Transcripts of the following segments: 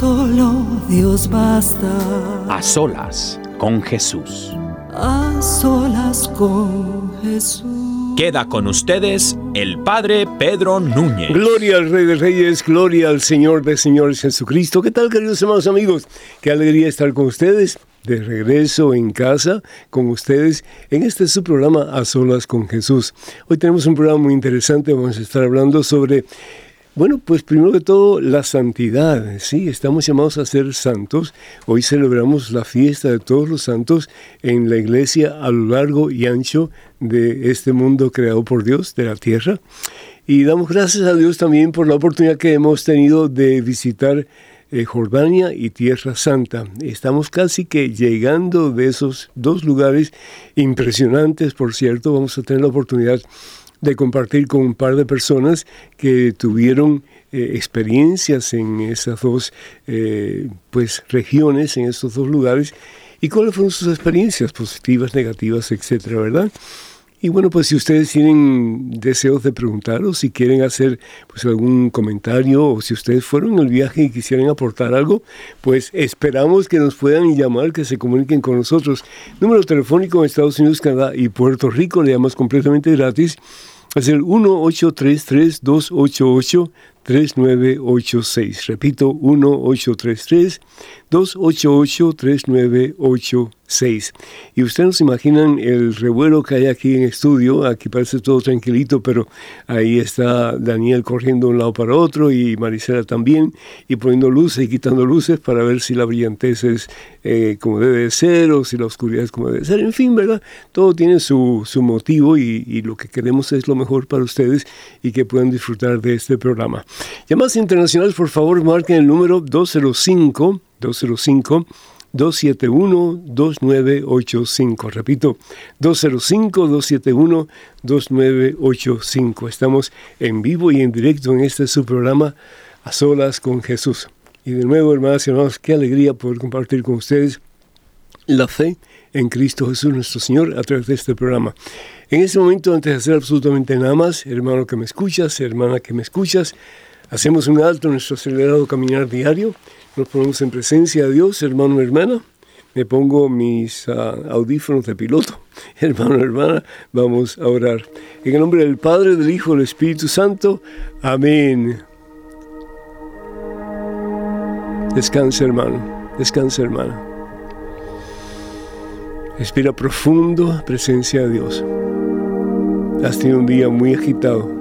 solo Dios basta. A solas con Jesús. A solas con Jesús. Queda con ustedes el Padre Pedro Núñez. Gloria al Rey de Reyes, gloria al Señor de Señores Jesucristo. ¿Qué tal, queridos hermanos amigos? Qué alegría estar con ustedes, de regreso en casa, con ustedes, en este su programa A Solas con Jesús. Hoy tenemos un programa muy interesante, vamos a estar hablando sobre bueno, pues primero de todo, la santidad. Sí, estamos llamados a ser santos. Hoy celebramos la fiesta de todos los santos en la iglesia a lo largo y ancho de este mundo creado por Dios, de la tierra. Y damos gracias a Dios también por la oportunidad que hemos tenido de visitar eh, Jordania y Tierra Santa. Estamos casi que llegando de esos dos lugares impresionantes, por cierto. Vamos a tener la oportunidad de compartir con un par de personas que tuvieron eh, experiencias en esas dos eh, pues, regiones, en esos dos lugares, y cuáles fueron sus experiencias positivas, negativas, etcétera, ¿verdad? Y bueno, pues si ustedes tienen deseos de preguntar o si quieren hacer pues algún comentario o si ustedes fueron en el viaje y quisieran aportar algo, pues esperamos que nos puedan llamar, que se comuniquen con nosotros. Número telefónico en Estados Unidos, Canadá y Puerto Rico, le llamamos completamente gratis. Es el 1-833-288-3986. Repito, 1-833-288-3986. Y ustedes nos imaginan el revuelo que hay aquí en estudio. Aquí parece todo tranquilito, pero ahí está Daniel corriendo de un lado para otro y Marisela también, y poniendo luces y quitando luces para ver si la brillantez es eh, como debe de ser o si la oscuridad es como debe ser. En fin, ¿verdad? Todo tiene su, su motivo y, y lo que queremos es lo mejor para ustedes y que puedan disfrutar de este programa. Llamadas internacionales, por favor, marquen el número 205 205 271-2985. Repito, 205-271-2985. Estamos en vivo y en directo en este su programa A Solas con Jesús. Y de nuevo, hermanas y hermanos, qué alegría poder compartir con ustedes la fe en Cristo Jesús nuestro Señor a través de este programa. En este momento, antes de hacer absolutamente nada más, hermano que me escuchas, hermana que me escuchas, hacemos un alto en nuestro acelerado caminar diario, nos ponemos en presencia de Dios, hermano, hermana, me pongo mis uh, audífonos de piloto, hermano, hermana, vamos a orar. En el nombre del Padre, del Hijo, del Espíritu Santo, amén. Descansa, hermano, descansa, hermana. Respira profundo, presencia de Dios. Has tenido un día muy agitado,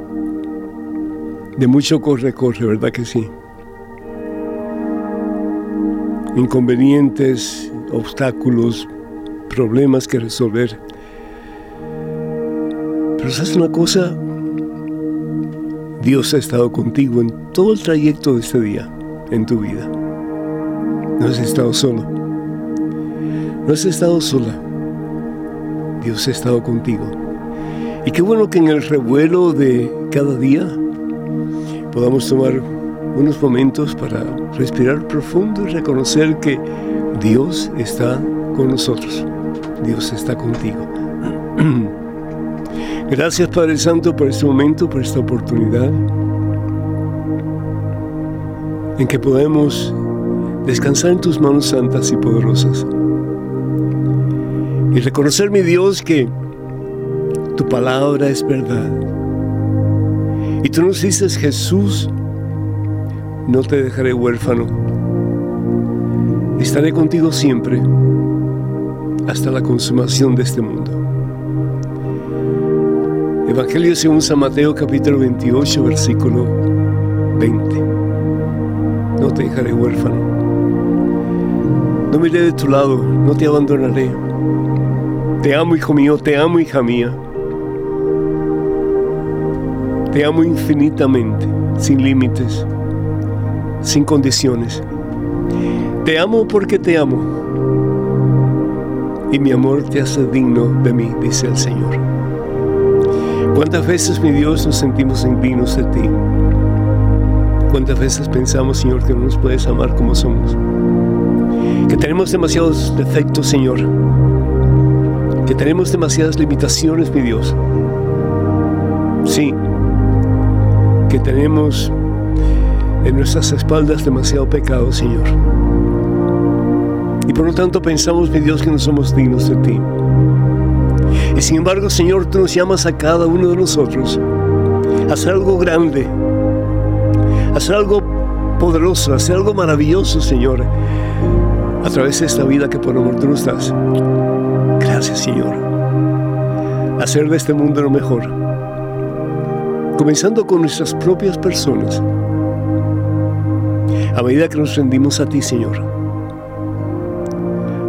de mucho corre-corre, ¿verdad que sí? Inconvenientes, obstáculos, problemas que resolver. Pero sabes una cosa, Dios ha estado contigo en todo el trayecto de este día, en tu vida. No has estado solo. No has estado sola. Dios ha estado contigo. Y qué bueno que en el revuelo de cada día podamos tomar unos momentos para respirar profundo y reconocer que Dios está con nosotros. Dios está contigo. Gracias Padre Santo por este momento, por esta oportunidad en que podemos descansar en tus manos santas y poderosas. Y reconocer, mi Dios, que Tu palabra es verdad. Y tú nos dices, Jesús, no te dejaré huérfano. Estaré contigo siempre hasta la consumación de este mundo. Evangelio según San Mateo capítulo 28 versículo 20. No te dejaré huérfano. No me iré de tu lado, no te abandonaré. Te amo, hijo mío, te amo, hija mía. Te amo infinitamente, sin límites, sin condiciones. Te amo porque te amo. Y mi amor te hace digno de mí, dice el Señor. ¿Cuántas veces, mi Dios, nos sentimos indignos de ti? ¿Cuántas veces pensamos, Señor, que no nos puedes amar como somos? Que tenemos demasiados defectos, Señor. Que tenemos demasiadas limitaciones, mi Dios. Sí, que tenemos en nuestras espaldas demasiado pecado, Señor. Y por lo tanto pensamos, mi Dios, que no somos dignos de ti. Y sin embargo, Señor, tú nos llamas a cada uno de nosotros a hacer algo grande, a hacer algo poderoso, a hacer algo maravilloso, Señor, a través de esta vida que por amor tú nos das. Gracias, Señor. Hacer de este mundo lo mejor comenzando con nuestras propias personas, a medida que nos rendimos a ti, Señor.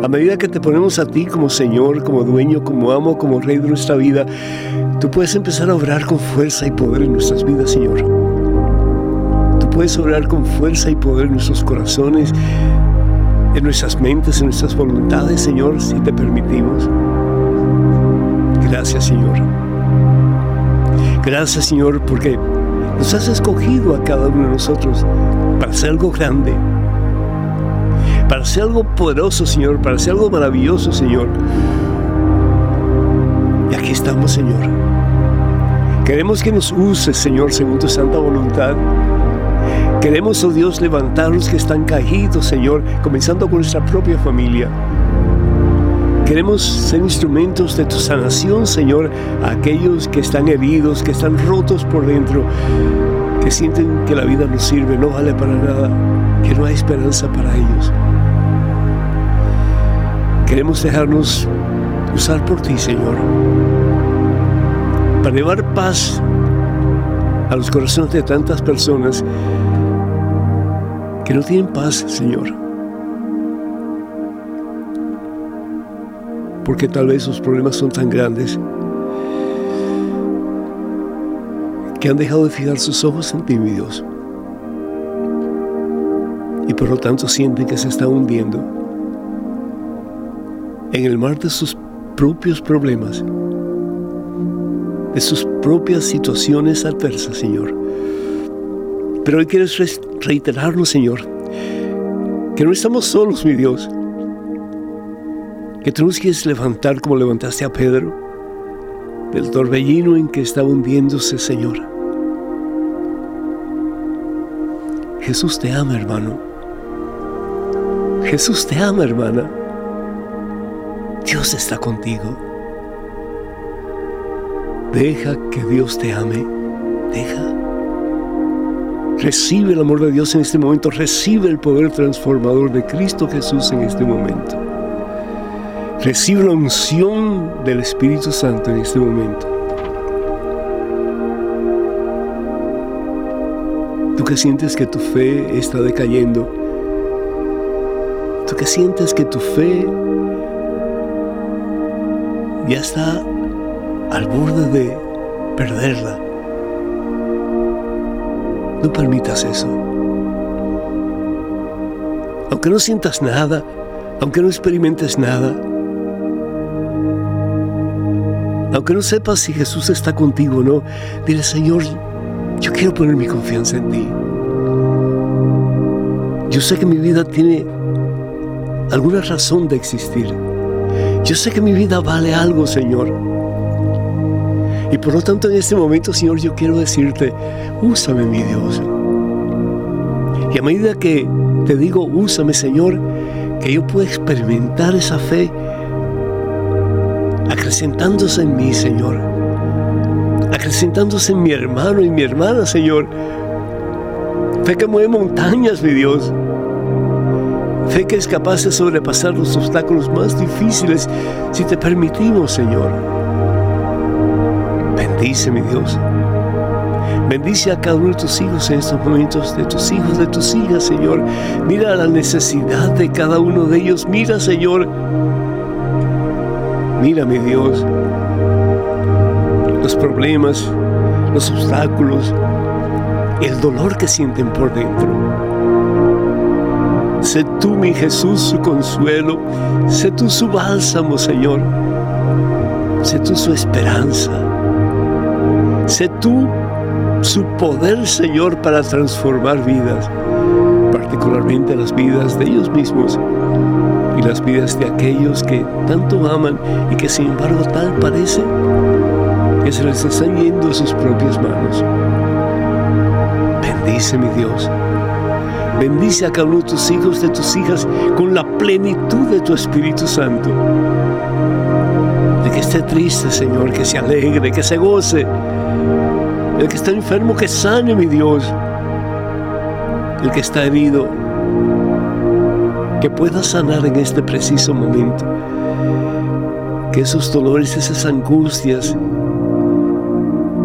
A medida que te ponemos a ti como Señor, como dueño, como amo, como Rey de nuestra vida, tú puedes empezar a obrar con fuerza y poder en nuestras vidas, Señor. Tú puedes obrar con fuerza y poder en nuestros corazones, en nuestras mentes, en nuestras voluntades, Señor, si te permitimos. Gracias, Señor. Gracias Señor porque nos has escogido a cada uno de nosotros para hacer algo grande, para hacer algo poderoso Señor, para hacer algo maravilloso Señor. Y aquí estamos Señor. Queremos que nos uses Señor según tu santa voluntad. Queremos, oh Dios, levantar los que están caídos, Señor, comenzando con nuestra propia familia. Queremos ser instrumentos de tu sanación, Señor, a aquellos que están heridos, que están rotos por dentro, que sienten que la vida no sirve, no vale para nada, que no hay esperanza para ellos. Queremos dejarnos usar por ti, Señor, para llevar paz a los corazones de tantas personas que no tienen paz, Señor. Porque tal vez sus problemas son tan grandes que han dejado de fijar sus ojos en ti, mi Dios. Y por lo tanto sienten que se están hundiendo en el mar de sus propios problemas, de sus propias situaciones adversas, Señor. Pero hoy quieres reiterarnos, Señor, que no estamos solos, mi Dios que quieres levantar como levantaste a Pedro del torbellino en que estaba hundiéndose, Señor. Jesús te ama, hermano. Jesús te ama, hermana. Dios está contigo. Deja que Dios te ame. Deja. Recibe el amor de Dios en este momento. Recibe el poder transformador de Cristo Jesús en este momento. Recibe la unción del Espíritu Santo en este momento. Tú que sientes que tu fe está decayendo. Tú que sientes que tu fe ya está al borde de perderla. No permitas eso. Aunque no sientas nada, aunque no experimentes nada, aunque no sepas si Jesús está contigo o no, dile, Señor, yo quiero poner mi confianza en ti. Yo sé que mi vida tiene alguna razón de existir. Yo sé que mi vida vale algo, Señor. Y por lo tanto en este momento, Señor, yo quiero decirte, úsame, mi Dios. Y a medida que te digo, úsame, Señor, que yo pueda experimentar esa fe acrecentándose en mí, Señor, acrecentándose en mi hermano y mi hermana, Señor. Fe que mueve montañas, mi Dios. Fe que es capaz de sobrepasar los obstáculos más difíciles si te permitimos, Señor. Bendice, mi Dios. Bendice a cada uno de tus hijos en estos momentos, de tus hijos, de tus hijas, Señor. Mira la necesidad de cada uno de ellos. Mira, Señor. Mira, mi Dios, los problemas, los obstáculos, el dolor que sienten por dentro. Sé tú, mi Jesús, su consuelo. Sé tú su bálsamo, Señor. Sé tú su esperanza. Sé tú su poder, Señor, para transformar vidas, particularmente las vidas de ellos mismos y las vidas de aquellos que tanto aman y que sin embargo tal parece que se les están yendo a sus propias manos. Bendice mi Dios. Bendice a cada uno de tus hijos, de tus hijas, con la plenitud de tu Espíritu Santo. De que esté triste, Señor, que se alegre, que se goce. El que está enfermo, que sane, mi Dios. El que está herido, que pueda sanar en este preciso momento. Que esos dolores, esas angustias,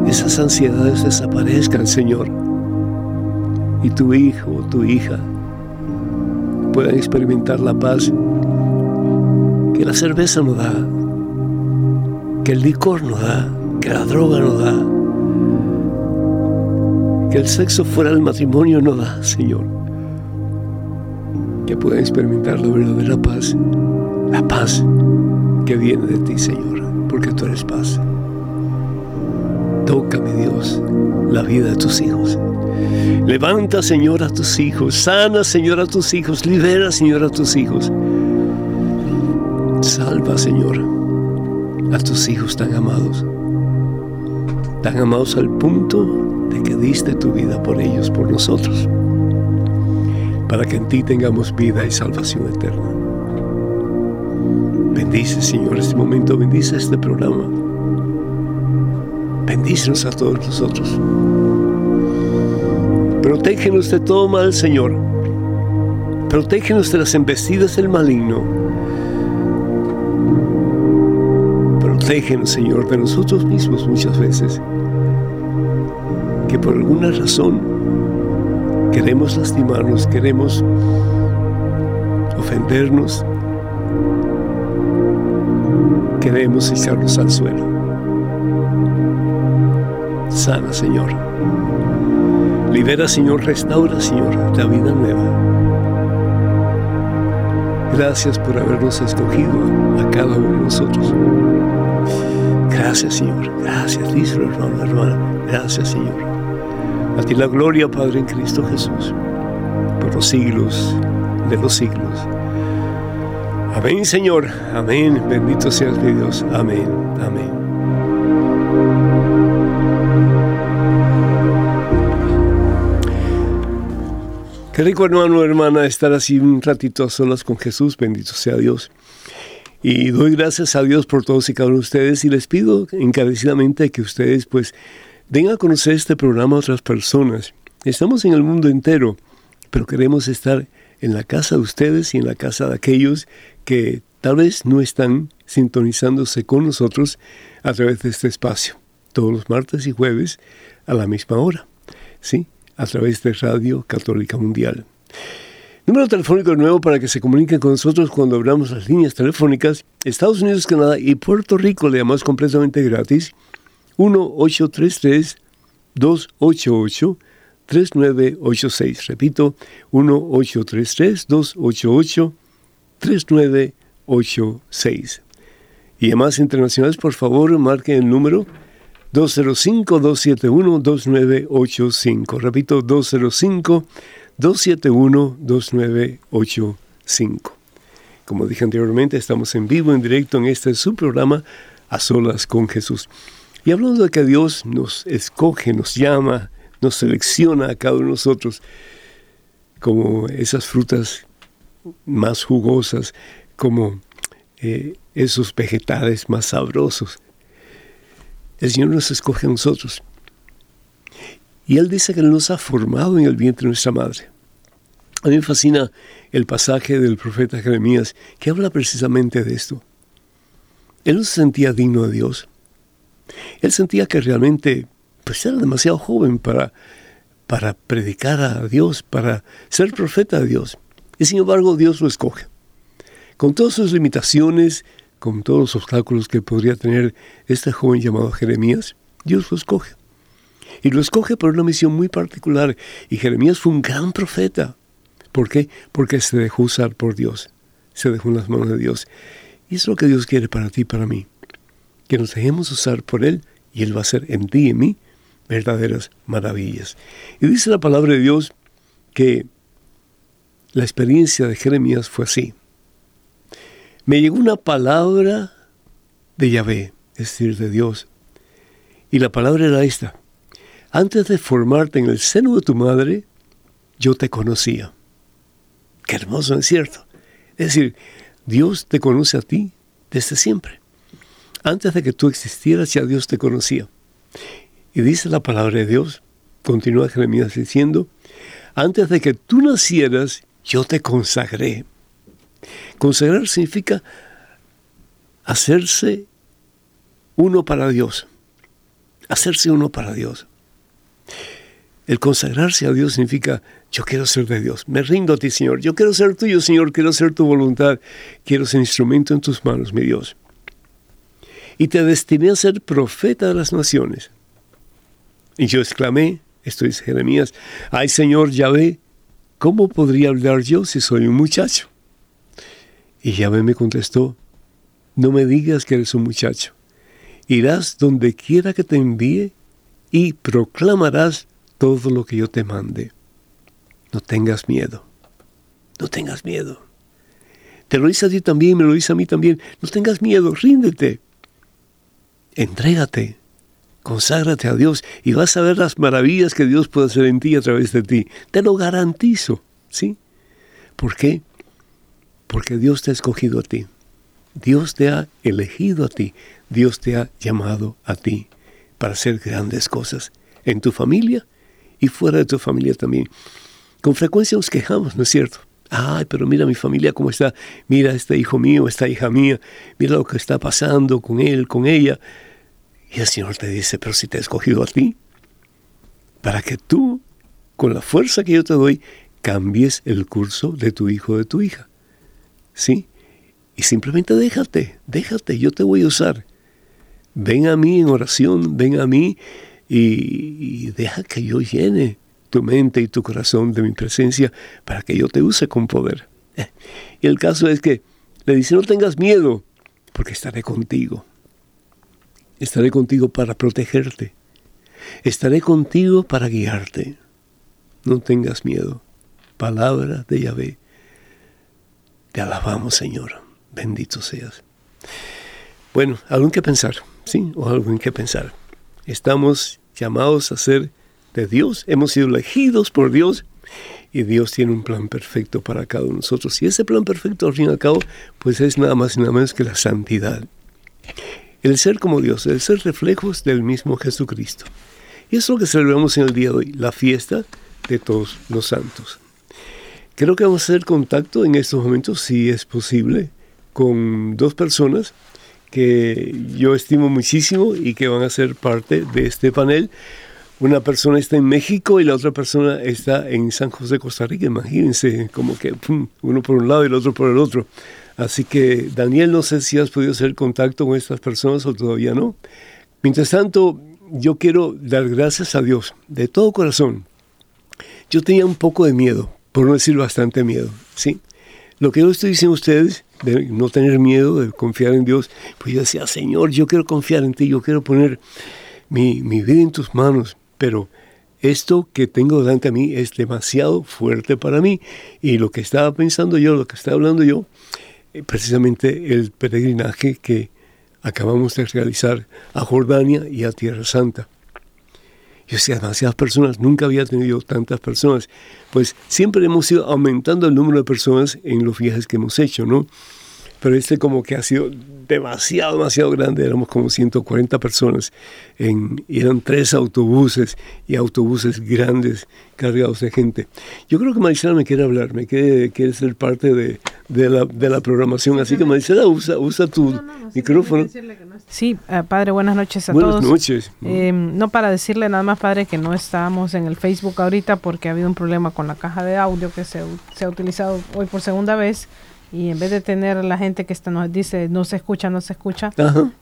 esas ansiedades desaparezcan, Señor. Y tu hijo o tu hija puedan experimentar la paz que la cerveza no da, que el licor no da, que la droga no da, que el sexo fuera del matrimonio no da, Señor. Que puedan experimentar la verdadera paz, la paz que viene de ti, Señor, porque tú eres paz. Toca, mi Dios, la vida de tus hijos. Levanta, Señor, a tus hijos. Sana, Señor, a tus hijos. Libera, Señor, a tus hijos. Salva, Señor, a tus hijos tan amados. Tan amados al punto de que diste tu vida por ellos, por nosotros. Para que en ti tengamos vida y salvación eterna. Bendice, Señor, este momento. Bendice este programa. Bendícenos a todos nosotros. Protégenos de todo mal, Señor. Protégenos de las embestidas del maligno. Protégenos, Señor, de nosotros mismos muchas veces. Que por alguna razón queremos lastimarnos, queremos ofendernos, queremos echarnos al suelo sana, Señor. Libera, Señor, restaura, Señor, la vida nueva. Gracias por habernos escogido a cada uno de nosotros. Gracias, Señor. Gracias, díselo, hermano, hermana. Gracias, Señor. A ti la gloria, Padre, en Cristo Jesús, por los siglos de los siglos. Amén, Señor. Amén. Bendito seas mi Dios. Amén. Amén. Qué rico, hermano, hermana, estar así un ratito a solas con Jesús. Bendito sea Dios. Y doy gracias a Dios por todos y cada uno de ustedes y les pido encarecidamente que ustedes pues den a conocer este programa a otras personas. Estamos en el mundo entero, pero queremos estar en la casa de ustedes y en la casa de aquellos que tal vez no están sintonizándose con nosotros a través de este espacio, todos los martes y jueves a la misma hora. ¿Sí? a través de Radio Católica Mundial. Número telefónico nuevo para que se comuniquen con nosotros cuando abramos las líneas telefónicas. Estados Unidos, Canadá y Puerto Rico le llamamos completamente gratis. 1-833-288-3986. Repito, 1-833-288-3986. Y además internacionales, por favor, marquen el número 205-271-2985. Repito, 205-271-2985. Como dije anteriormente, estamos en vivo, en directo en este su programa A Solas con Jesús. Y hablando de que Dios nos escoge, nos llama, nos selecciona a cada uno de nosotros como esas frutas más jugosas, como eh, esos vegetales más sabrosos El Señor nos escoge a nosotros. Y Él dice que nos ha formado en el vientre de nuestra madre. A mí me fascina el pasaje del profeta Jeremías que habla precisamente de esto. Él no se sentía digno de Dios. Él sentía que realmente pues, era demasiado joven para, para predicar a Dios, para ser profeta de Dios. Y sin embargo Dios lo escoge. Con todas sus limitaciones, con todos los obstáculos que podría tener este joven llamado Jeremías, Dios lo escoge. Y lo escoge por una misión muy particular. Y Jeremías fue un gran profeta. ¿Por qué? Porque se dejó usar por Dios. Se dejó en las manos de Dios. Y es lo que Dios quiere para ti y para mí. Que nos dejemos usar por Él y Él va a hacer en ti y en mí verdaderas maravillas. Y dice la palabra de Dios que la experiencia de Jeremías fue así. Me llegó una palabra de Yahvé, es decir, de Dios. Y la palabra era esta. Antes de formarte en el seno de tu madre, yo te conocía. Qué hermoso, es cierto? Es decir, Dios te conoce a ti desde siempre. Antes de que tú existieras, ya Dios te conocía. Y dice la palabra de Dios, continúa Jeremías diciendo, antes de que tú nacieras, yo te consagré. Consagrar significa hacerse uno para Dios. Hacerse uno para Dios. El consagrarse a Dios significa, yo quiero ser de Dios, me rindo a ti, Señor, yo quiero ser tuyo, Señor, quiero ser tu voluntad, quiero ser instrumento en tus manos, mi Dios. Y te destiné a ser profeta de las naciones. Y yo exclamé, esto es Jeremías, ay Señor Yahvé, ¿cómo podría hablar yo si soy un muchacho? Y Yahvé me contestó, no me digas que eres un muchacho, irás donde quiera que te envíe y proclamarás todo lo que yo te mande. No tengas miedo, no tengas miedo. Te lo hice a ti también, me lo hice a mí también. No tengas miedo, ríndete. Entrégate Conságrate a Dios y vas a ver las maravillas que Dios puede hacer en ti a través de ti. Te lo garantizo, ¿sí? ¿Por qué? Porque Dios te ha escogido a ti. Dios te ha elegido a ti. Dios te ha llamado a ti para hacer grandes cosas en tu familia y fuera de tu familia también. Con frecuencia nos quejamos, ¿no es cierto? Ay, pero mira mi familia cómo está. Mira este hijo mío, esta hija mía. Mira lo que está pasando con él, con ella. Y el Señor te dice, pero si te he escogido a ti, para que tú, con la fuerza que yo te doy, cambies el curso de tu hijo o de tu hija. ¿Sí? Y simplemente déjate, déjate, yo te voy a usar. Ven a mí en oración, ven a mí y, deja que yo llene tu mente y tu corazón de mi presencia para que yo te use con poder. Y el caso es que le dice, no tengas miedo, porque estaré contigo. Estaré contigo para protegerte. Estaré contigo para guiarte. No tengas miedo. Palabra de Yahvé. Te alabamos, Señor. Bendito seas. Bueno, algo en que pensar, ¿sí? O algo en que pensar. Estamos llamados a ser de Dios. Hemos sido elegidos por Dios y Dios tiene un plan perfecto para cada uno de nosotros. Y ese plan perfecto, al fin y al cabo, pues es nada más y nada menos que la santidad el ser como Dios, el ser reflejos del mismo Jesucristo. Y es lo que celebramos en el día de hoy, la fiesta de todos los santos. Creo que vamos a hacer contacto en estos momentos, si es posible, con dos personas que yo estimo muchísimo y que van a ser parte de este panel. Una persona está en México y la otra persona está en San José, Costa Rica. Imagínense, como que uno por un lado y el otro por el otro. Así que, Daniel, no sé si has podido hacer contacto con estas personas o todavía no. Mientras tanto, yo quiero dar gracias a Dios de todo corazón. Yo tenía un poco de miedo, por no decir bastante miedo, ¿sí? Lo que yo estoy diciendo a ustedes, de no tener miedo, de confiar en Dios, pues yo decía, Señor, yo quiero confiar en ti, yo quiero poner mi, mi vida en tus manos, pero esto que tengo delante a mí es demasiado fuerte para mí. Y lo que estaba pensando yo, lo que estaba hablando yo, eh, precisamente el peregrinaje que acabamos de realizar a Jordania y a Tierra Santa. Yo decía, demasiadas personas, nunca había tenido tantas personas. Pues siempre hemos ido aumentando el número de personas en los viajes que hemos hecho, ¿no? Pero este como que ha sido demasiado, demasiado grande, éramos como 140 personas, en, y eran tres autobuses y autobuses grandes cargados de gente. Yo creo que Marisela me quiere hablar, me quiere, quiere ser parte de, de, la, de la programación, así que Marisela, usa, usa tu micrófono. Sí, eh, padre, buenas noches a buenas todos. Buenas noches. Eh, no para decirle nada más, padre, que no estamos en el Facebook ahorita porque ha habido un problema con la caja de audio que se, se ha utilizado hoy por segunda vez y en vez de tener la gente que está, nos dice no se escucha, no se escucha,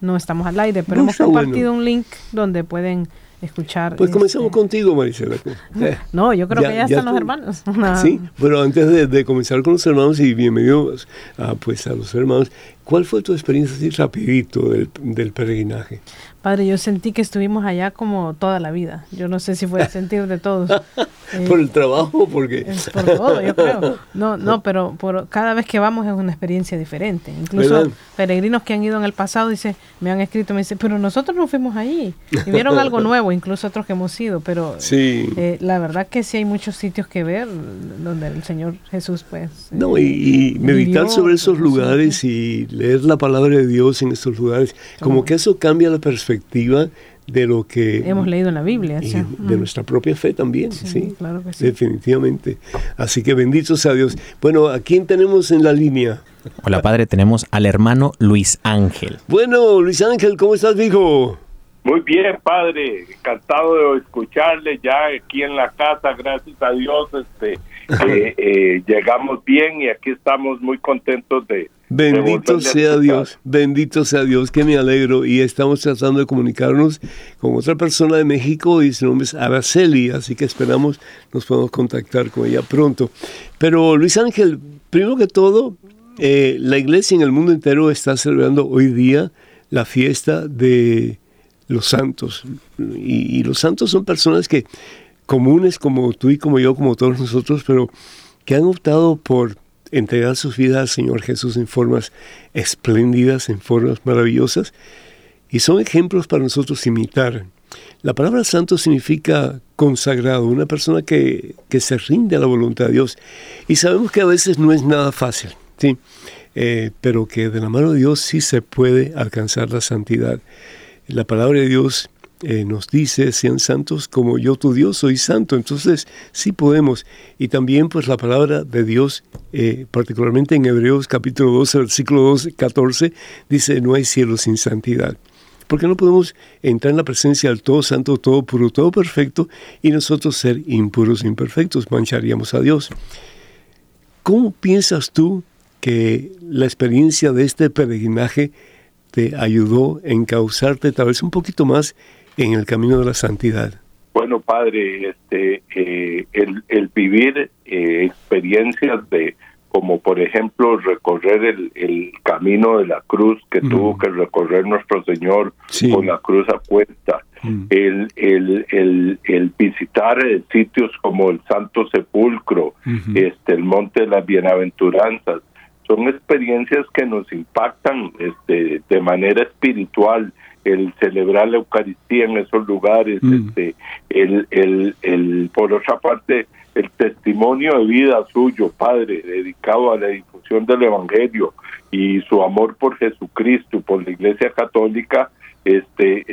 no estamos al aire, pero hemos compartido un link donde pueden escuchar. Pues comenzamos este, contigo, Marisela. no, yo creo que ya, están los hermanos. sí, pero antes de, comenzar con los hermanos y bienvenidos a, pues, a los hermanos, ¿cuál fue tu experiencia así rapidito del, del peregrinaje? Padre, yo sentí que estuvimos allá como toda la vida. Yo no sé si fue el sentir de todos. por el trabajo, porque por todo, yo creo. No, no, pero por cada vez que vamos es una experiencia diferente. Incluso peregrinos que han ido en el pasado dice, me han escrito, me dicen, pero nosotros no fuimos ahí y vieron algo nuevo, incluso otros que hemos ido. Pero sí. Eh, la verdad que sí hay muchos sitios que ver donde el Señor Jesús, pues. No, y, meditar sobre esos lugares y leer la palabra de Dios en esos lugares, como que eso cambia la perspectiva de lo que hemos leído en la Biblia, de nuestra propia fe también, sí, claro que sí, definitivamente. Así que bendito sea Dios. Bueno, ¿a quién tenemos en la línea? Hola padre, tenemos al hermano Luis Ángel. Bueno, Luis Ángel, ¿cómo estás, hijo? Muy bien, padre, encantado de escucharle ya aquí en la casa, gracias a Dios, este, eh, llegamos bien y aquí estamos muy contentos de, Bendito sea Dios, bendito sea Dios, que me alegro. Y estamos tratando de comunicarnos con otra persona de México y su nombre es Araceli, así que esperamos nos podamos contactar con ella pronto. Pero Luis Ángel, primero que todo, eh, la iglesia en el mundo entero está celebrando hoy día la fiesta de los santos. Y, y los santos son personas que comunes como tú y como yo, como todos nosotros, pero que han optado por entregar sus vidas al Señor Jesús en formas espléndidas, en formas maravillosas, y son ejemplos para nosotros imitar. La palabra santo significa consagrado, una persona que, se rinde a la voluntad de Dios. Y sabemos que a veces no es nada fácil, ¿sí? Eh, pero que de la mano de Dios sí se puede alcanzar la santidad. La palabra de Dios eh, nos dice, sean santos como yo tu Dios soy santo. Entonces sí podemos. Y también pues la palabra de Dios, eh, particularmente en Hebreos capítulo 12, versículo 12, 14, dice, no hay cielo sin santidad. Porque no podemos entrar en la presencia del todo santo, todo puro, todo perfecto, y nosotros ser impuros, imperfectos, mancharíamos a Dios. ¿Cómo piensas tú que la experiencia de este peregrinaje te ayudó en causarte tal vez un poquito más en el camino de la santidad? Bueno, padre, este, eh, el, el, vivir eh, experiencias de, como por ejemplo recorrer el, el camino de la cruz que tuvo que recorrer nuestro Señor con la cruz a cuesta, el, el, el, el, visitar sitios como el Santo Sepulcro, este, el Monte de las Bienaventuranzas, son experiencias que nos impactan este, de manera espiritual el celebrar la Eucaristía en esos lugares, mm. este, el, el, el, por otra parte, el testimonio de vida suyo, Padre, dedicado a la difusión del Evangelio y su amor por Jesucristo, por la Iglesia Católica, este,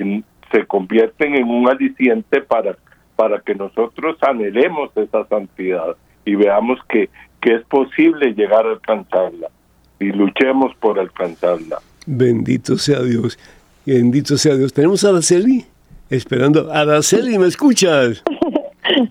se convierten en un aliciente para, para que nosotros anhelemos esa santidad y veamos que, que es posible llegar a alcanzarla y luchemos por alcanzarla. Bendito sea Dios. Bendito sea Dios. Tenemos a Araceli esperando. Araceli, ¿me escuchas?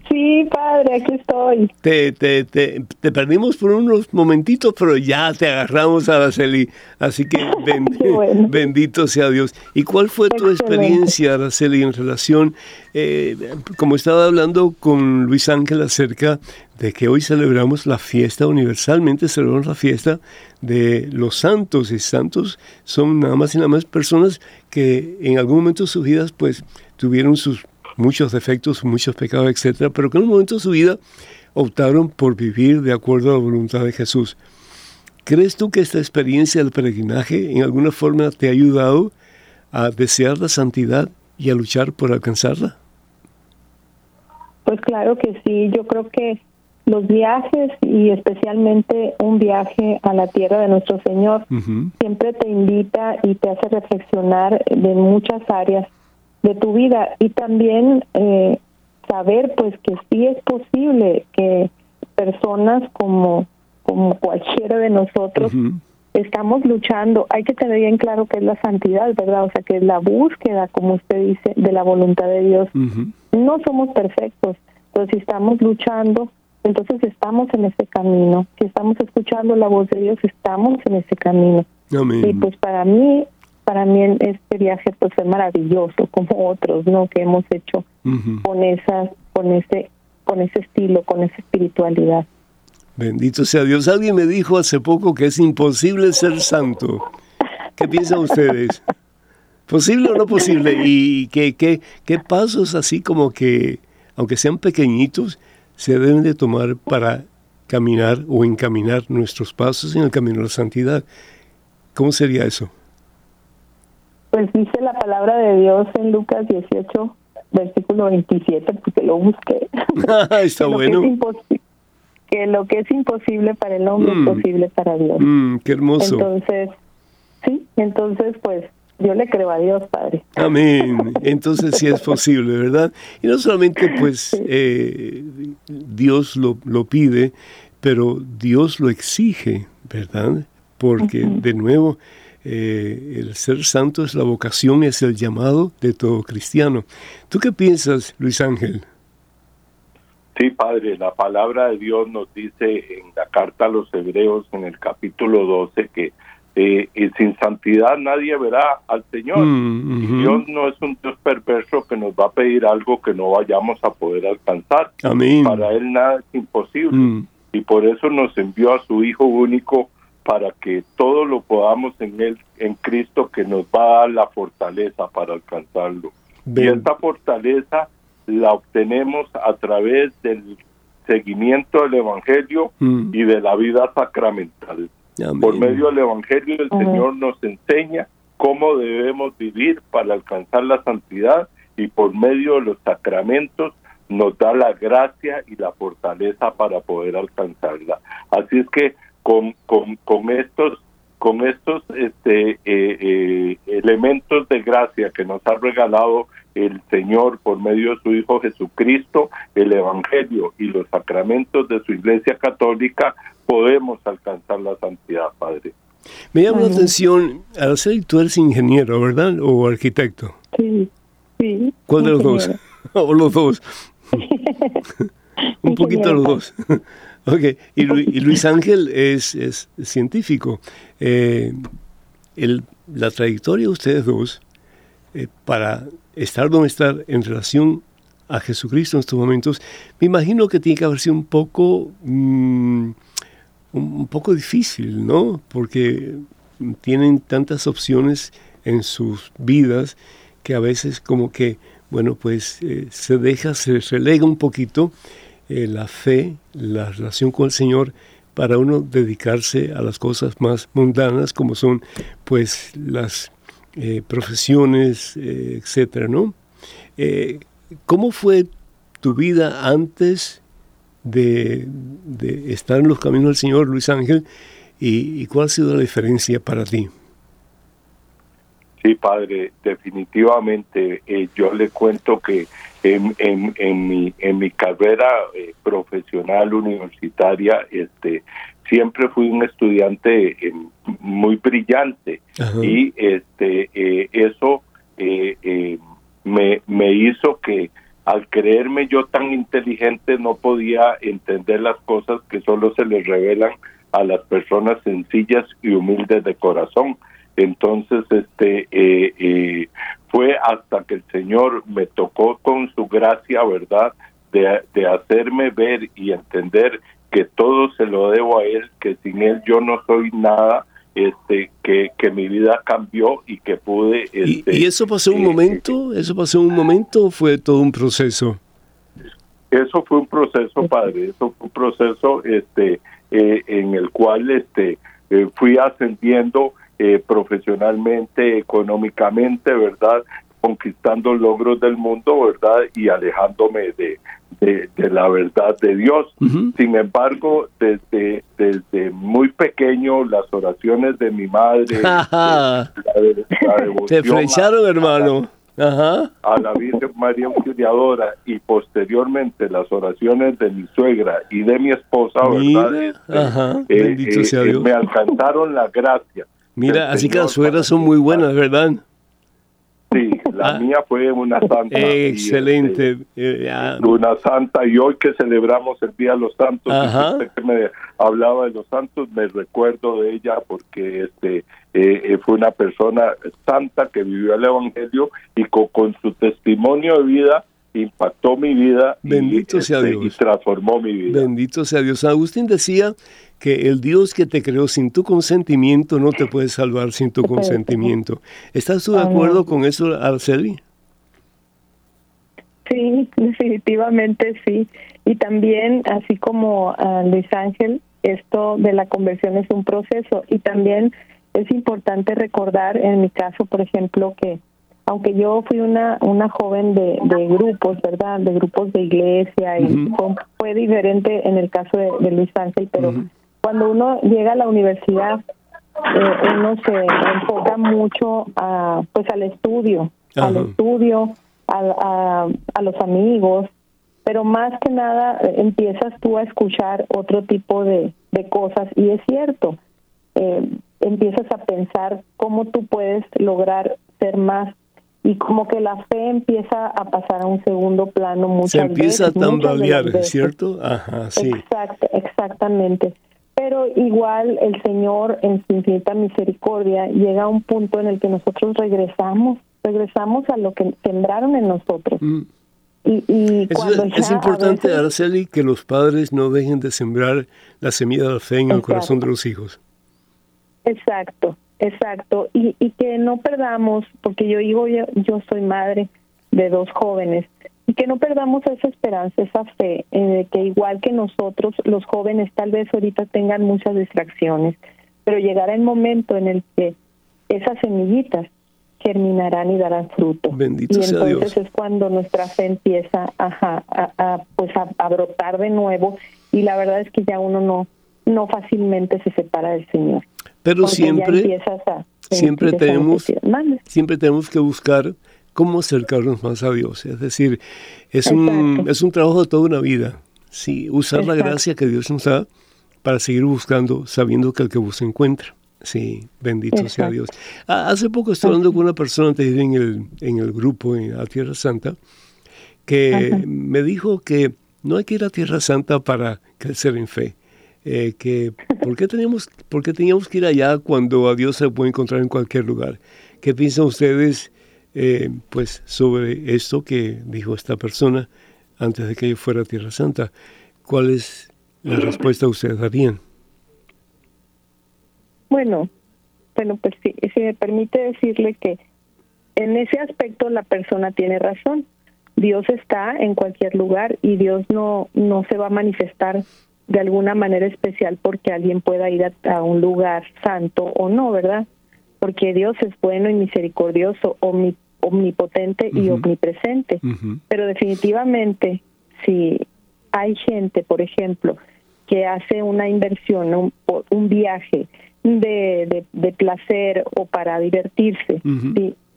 Sí, padre, aquí estoy. Te, te, te, te, perdimos por unos momentitos, pero ya te agarramos, Araceli. Así que bendito sea Dios. ¿Y cuál fue tu experiencia, Araceli, en relación, eh, como estaba hablando con Luis Ángel acerca de que hoy celebramos la fiesta, universalmente celebramos la fiesta de los santos, y santos son nada más y nada más personas que en algún momento de sus vidas pues tuvieron sus muchos defectos, muchos pecados, etcétera, pero que en un momento de su vida optaron por vivir de acuerdo a la voluntad de Jesús. ¿Crees tú que esta experiencia del peregrinaje en alguna forma te ha ayudado a desear la santidad y a luchar por alcanzarla? Pues claro que sí, yo creo que los viajes y especialmente un viaje a la tierra de nuestro Señor siempre te invita y te hace reflexionar de muchas áreas de tu vida y también eh, saber pues que sí es posible que personas como como cualquiera de nosotros estamos luchando. Hay que tener bien claro que es la santidad verdad o sea que es la búsqueda como usted dice de la voluntad de Dios. No somos perfectos pero si estamos luchando entonces estamos en ese camino. Si estamos escuchando la voz de Dios, estamos en ese camino. Y pues para mí, para mí este viaje pues fue maravilloso, como otros, ¿no? Que hemos hecho con esa, con ese, con ese estilo, con esa espiritualidad. Bendito sea Dios. Alguien me dijo hace poco que es imposible ser santo. ¿Qué piensan ustedes? ¿Posible o no posible? ¿Y qué, qué, qué pasos así como que, aunque sean pequeñitos, se deben de tomar para caminar o encaminar nuestros pasos en el camino de la santidad. ¿Cómo sería eso? Pues dice la palabra de Dios en Lucas 18, versículo 27, porque lo busqué. Está bueno. Que, lo que es imposible para el hombre es mm. posible para Dios. Mm, qué hermoso. Entonces, sí, entonces pues yo le creo a Dios, Padre. Amén. Entonces sí es posible, ¿verdad? Y no solamente pues eh, Dios lo, lo, pide, pero Dios lo exige, ¿verdad? Porque de nuevo, eh, el ser santo es la vocación, es el llamado de todo cristiano. ¿Tú qué piensas, Luis Ángel? Sí, Padre, la palabra de Dios nos dice en la carta a los hebreos en el capítulo 12 que eh, y sin santidad nadie verá al Señor. Mm, Dios no es un Dios perverso que nos va a pedir algo que no vayamos a poder alcanzar. Para Él nada es imposible. Mm. Y por eso nos envió a su Hijo único para que todo lo podamos en Él, en Cristo, que nos va a dar la fortaleza para alcanzarlo. Y esta fortaleza la obtenemos a través del seguimiento del Evangelio mm. y de la vida sacramental. Por medio del Evangelio el Señor nos enseña cómo debemos vivir para alcanzar la santidad y por medio de los sacramentos nos da la gracia y la fortaleza para poder alcanzarla. Así es que con, con, con estos con estos este, eh, eh, elementos de gracia que nos ha regalado el Señor por medio de su Hijo Jesucristo, el Evangelio y los sacramentos de su Iglesia Católica, podemos alcanzar la santidad, Padre. Me llama la atención, al ser tú eres ingeniero, ¿verdad? ¿O arquitecto? Sí, sí. ¿Cuál de los dos? ¿O los dos? Un poquito los dos. Ok, y, Luis Ángel es, científico. Eh, la trayectoria de ustedes dos eh, para estar donde estar en relación a Jesucristo en estos momentos, me imagino que tiene que haber sido un poco, mm, un, poco difícil, ¿no? Porque tienen tantas opciones en sus vidas que a veces como que, bueno, pues eh, se deja, se relega un poquito eh, la fe, la relación con el Señor para uno dedicarse a las cosas más mundanas como son pues las eh, profesiones, eh, etcétera, ¿no? Eh, ¿Cómo fue tu vida antes de, estar en los caminos del Señor, Luis Ángel? ¿Y, cuál ha sido la diferencia para ti? Sí, padre, definitivamente yo le cuento que en, en, en, mi, en mi carrera profesional universitaria, este, siempre fui un estudiante eh, muy brillante y este eh, eso eh, me, me hizo que al creerme yo tan inteligente no podía entender las cosas que solo se les revelan a las personas sencillas y humildes de corazón. Entonces, este fue hasta que el Señor me tocó con su gracia, ¿verdad? De, de hacerme ver y entender que todo se lo debo a él, que sin él yo no soy nada, este, que, que mi vida cambió y que pude... Este, ¿Y, eso pasó un eh, momento? ¿Eso pasó un momento o fue todo un proceso? Eso fue un proceso, padre, eso fue un proceso este, eh, en el cual este, eh, fui ascendiendo profesionalmente, económicamente, ¿verdad? Conquistando logros del mundo, ¿verdad? Y alejándome de, de, la verdad de Dios. Sin embargo, desde, desde muy pequeño, las oraciones de mi madre, Te flecharon, hermano. a la Virgen María Auxiliadora y posteriormente las oraciones de mi suegra y de mi esposa, ¿verdad? Este, eh, Bendito sea eh, Dios. me alcanzaron la gracia. Mira, así que las suegras son muy buenas, ¿verdad? Sí, la ah. mía fue una santa. Excelente. Eh, una santa y hoy que celebramos el Día de los Santos, que me hablaba de los santos, me recuerdo de ella porque este eh, eh, fue una persona santa que vivió el Evangelio y con, su testimonio de vida impactó mi vida Bendito y, sea este, Dios. y transformó mi vida. Bendito sea Dios. Agustín decía que el Dios que te creó sin tu consentimiento no te puede salvar sin tu consentimiento. ¿Estás tú de acuerdo con eso, Arceli? Sí, definitivamente sí. Y también, así como a Luis Ángel, esto de la conversión es un proceso. Y también es importante recordar, en mi caso, por ejemplo, que aunque yo fui una una joven de, de grupos, ¿verdad? De grupos de iglesia y fue, diferente en el caso de, Luis Ángel, pero cuando uno llega a la universidad, eh, uno se enfoca mucho a, pues al estudio, al estudio, a, a, los amigos, pero más que nada eh, empiezas tú a escuchar otro tipo de, de cosas y es cierto, eh, empiezas a pensar cómo tú puedes lograr ser más y como que la fe empieza a pasar a un segundo plano muchas Se empieza a tambalear, ¿cierto? Ajá, sí. exactamente pero igual el Señor en su infinita misericordia llega a un punto en el que nosotros regresamos, regresamos a lo que sembraron en nosotros. Mm. Y, y es, importante, Araceli, que los padres no dejen de sembrar la semilla de la fe en el corazón de los hijos. Exacto, exacto. Y, y que no perdamos, porque yo digo, yo, yo soy madre de dos jóvenes, y que no perdamos esa esperanza, esa fe, eh, que igual que nosotros, los jóvenes tal vez ahorita tengan muchas distracciones, pero llegará el momento en el que esas semillitas germinarán y darán fruto. Bendito y entonces es cuando nuestra fe empieza a, pues a, brotar de nuevo y la verdad es que ya uno no no fácilmente se separa del Señor. Pero siempre siempre tenemos siempre tenemos que buscar cómo acercarnos más a Dios. Es decir, es un, es un trabajo de toda una vida. Sí, usar la gracia que Dios nos da para seguir buscando, sabiendo que el que busca encuentra. Sí, bendito sea Dios. hace poco estuve hablando con una persona en el, en el grupo en la Tierra Santa que me dijo que no hay que ir a Tierra Santa para crecer en fe. Eh, que ¿por qué, teníamos, ¿por qué teníamos que ir allá cuando a Dios se puede encontrar en cualquier lugar? ¿Qué piensan ustedes eh, pues sobre esto que dijo esta persona antes de que yo fuera a Tierra Santa. ¿Cuál es la respuesta que ustedes darían? Bueno, bueno, pues si, me permite decirle que en ese aspecto la persona tiene razón. Dios está en cualquier lugar y Dios no, no se va a manifestar de alguna manera especial porque alguien pueda ir a un lugar santo o no, ¿verdad? porque Dios es bueno y misericordioso, omnipotente y omnipresente. Pero definitivamente, si hay gente, por ejemplo, que hace una inversión, un, un viaje de, de, placer o para divertirse,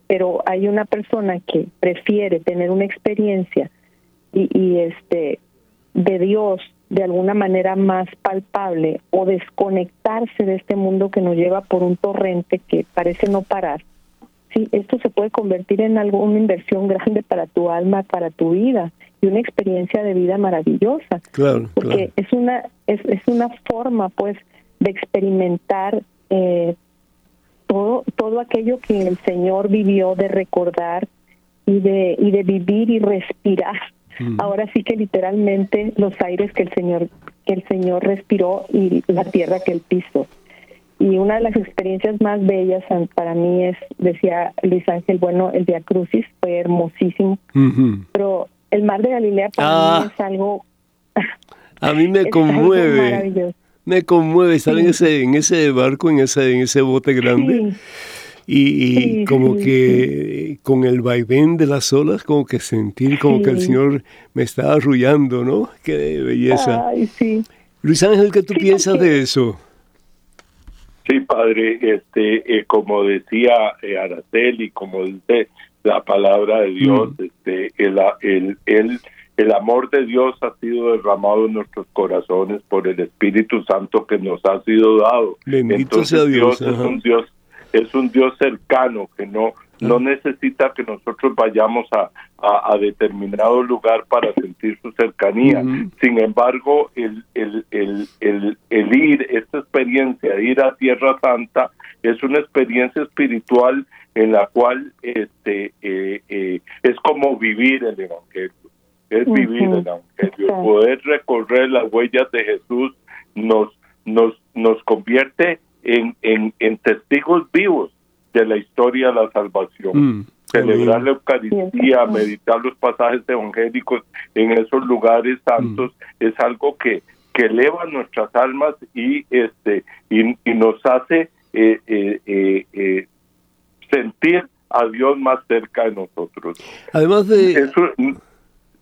pero hay una persona que prefiere tener una experiencia y, y este de Dios de alguna manera más palpable o desconectarse de este mundo que nos lleva por un torrente que parece no parar, sí, esto se puede convertir en algo, una inversión grande para tu alma, para tu vida y una experiencia de vida maravillosa. Claro, porque es una es, es una forma, pues, de experimentar eh, todo todo aquello que el Señor vivió, de recordar y de y de vivir y respirar Ahora sí que literalmente los aires que el Señor que el Señor respiró y la tierra que él pisó. Y una de las experiencias más bellas para mí es, decía Luis Ángel, bueno, el Via Crucis fue hermosísimo, pero el mar de Galilea para mí ah. es algo... A mí me conmueve. Me conmueve estar en ese en ese barco, en ese en ese bote grande. Y, como que con el vaivén de las olas, como que sentir como que el Señor me está arrullando, ¿no? Qué belleza. Ay, sí. Luis Ángel, ¿qué tú piensas de eso? Sí, padre, este, eh, como decía eh, Araceli, como dice la palabra de Dios, mm. este, el, el, el, el amor de Dios ha sido derramado en nuestros corazones por el Espíritu Santo que nos ha sido dado. Bendito sea Dios. Dios es un Dios es un Dios cercano que no no necesita que nosotros vayamos a, a, determinado lugar para sentir su cercanía. Sin embargo, el, el, el, el, el ir, esta experiencia, ir a Tierra Santa, es una experiencia espiritual en la cual este eh, eh, es como vivir el Evangelio, es vivir el Evangelio, poder recorrer las huellas de Jesús nos, nos, nos convierte en, en, en testigos vivos de la historia de la salvación. Mm, Celebrar la Eucaristía, meditar los pasajes evangélicos en esos lugares santos mm. es algo que, que eleva nuestras almas y este y, nos hace eh, eh, eh, sentir a Dios más cerca de nosotros. Además de...